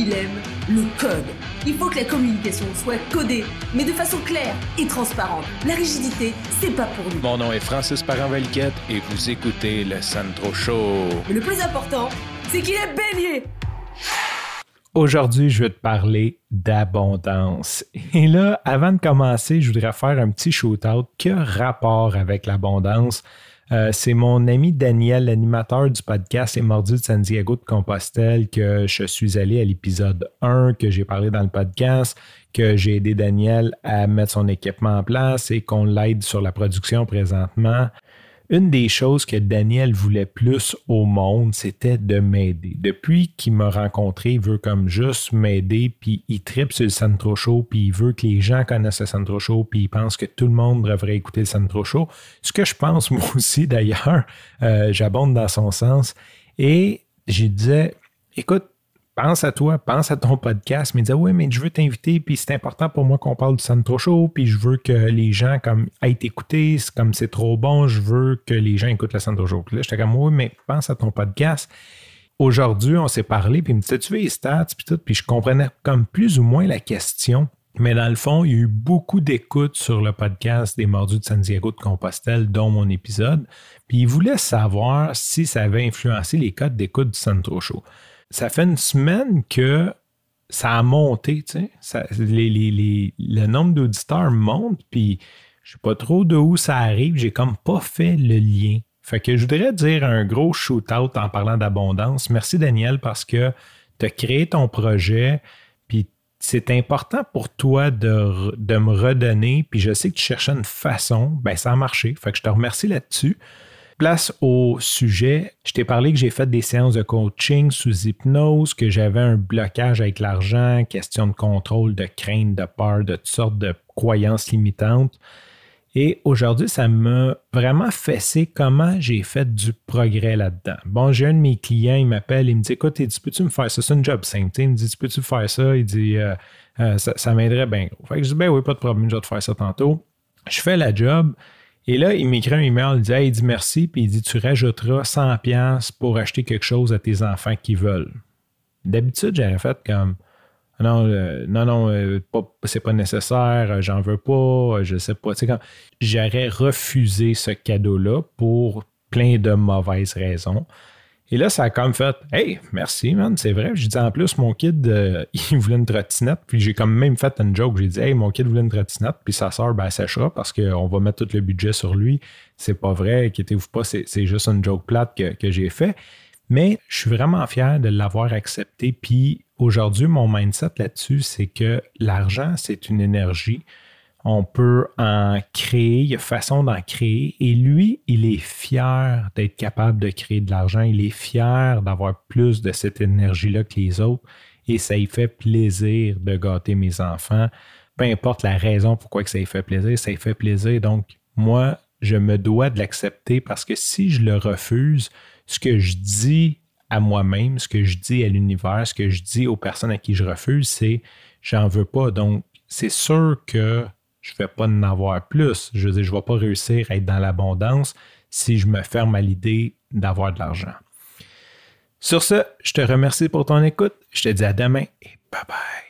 il aime le code. Il faut que la communication soit codée, mais de façon claire et transparente. La rigidité, c'est pas pour nous. Mon nom est Francis parent et vous écoutez le Sandro Show. Mais le plus important, c'est qu'il est bélier. Aujourd'hui, je vais te parler d'abondance. Et là, avant de commencer, je voudrais faire un petit shoot-out. Que rapport avec l'abondance? Euh, c'est mon ami Daniel, l'animateur du podcast Et mordu de San Diego de Compostelle, que je suis allé à l'épisode 1, que j'ai parlé dans le podcast, que j'ai aidé Daniel à mettre son équipement en place et qu'on l'aide sur la production présentement une des choses que Daniel voulait plus au monde, c'était de m'aider. Depuis qu'il m'a rencontré, il veut comme juste m'aider, puis il tripe sur le Centro Show, puis il veut que les gens connaissent le Centro Show, puis il pense que tout le monde devrait écouter le Centro Show. Ce que je pense moi aussi d'ailleurs, euh, j'abonde dans son sens. Et je disais, écoute, pense à toi, pense à ton podcast, mais dis oui, mais je veux t'inviter, puis c'est important pour moi qu'on parle du Centro Show, puis je veux que les gens comme aient écouté, comme c'est trop bon, je veux que les gens écoutent le Centro Show. Puis là, j'étais comme oui, mais pense à ton podcast. Aujourd'hui, on s'est parlé, puis il me disait, tu veux les stats, puis tout, puis je comprenais comme plus ou moins la question. Mais dans le fond, il y a eu beaucoup d'écoutes sur le podcast des Mordus de San Diego de Compostelle, dont mon épisode. Puis il voulait savoir si ça avait influencé les codes d'écoute du Centro Show ça fait une semaine que ça a monté, tu sais. le nombre d'auditeurs monte, puis je sais pas trop de où ça arrive. J'ai comme pas fait le lien. Fait que je voudrais dire un gros shoot-out en parlant d'abondance. Merci Daniel parce que tu as créé ton projet, puis c'est important pour toi de, de, me redonner, puis je sais que tu cherchais une façon, ben ça a marché. Fait que je te remercie là-dessus place au sujet, je t'ai parlé que j'ai fait des séances de coaching sous hypnose, que j'avais un blocage avec l'argent, question de contrôle, de crainte, de peur, de toutes sortes de croyances limitantes. Et aujourd'hui, ça m'a vraiment fessé comment j'ai fait du progrès là-dedans. Bon, j'ai un de mes clients, il m'appelle, il me dit Écoute, Peux-tu me faire ça? C'est un job simple. Il me dit Peux-tu faire ça? Il dit euh, euh, Ça, m'aiderait bien Fait que je dis Ben oui, pas de problème, je vais te faire ça tantôt. Je fais la job. Et là, il m'écrit un email, il dit, il dit merci, puis il dit tu rajouteras 100$ pour acheter quelque chose à tes enfants qui veulent. D'habitude, j'aurais fait comme non, euh, non, non, euh, c'est pas nécessaire, euh, j'en veux pas, je sais pas. J'aurais refusé ce cadeau-là pour plein de mauvaises raisons. Et là, ça a comme fait Hey, merci, man, c'est vrai. J'ai dit en plus, mon kid, euh, il voulait une trottinette. Puis j'ai comme même fait une joke. J'ai dit Hey, mon kid voulait une trottinette. Puis sa soeur, ben, elle sèchera parce qu'on va mettre tout le budget sur lui. C'est pas vrai, inquiétez-vous pas, c'est, juste une joke plate que, que j'ai fait. Mais je suis vraiment fier de l'avoir accepté. Puis aujourd'hui, mon mindset là-dessus, c'est que l'argent, c'est une énergie on peut en créer, il y a façon d'en créer. Et lui, il est fier d'être capable de créer de l'argent. Il est fier d'avoir plus de cette énergie-là que les autres. Et ça lui fait plaisir de gâter mes enfants. Peu importe la raison pourquoi ça lui fait plaisir, ça lui fait plaisir. Donc, moi, je me dois de l'accepter parce que si je le refuse, ce que je dis à moi-même, ce que je dis à l'univers, ce que je dis aux personnes à qui je refuse, c'est j'en veux pas. Donc, c'est sûr que je ne vais pas en avoir plus. Je veux je ne vais pas réussir à être dans l'abondance si je me ferme à l'idée d'avoir de l'argent. Sur ce, je te remercie pour ton écoute. Je te dis à demain et bye bye.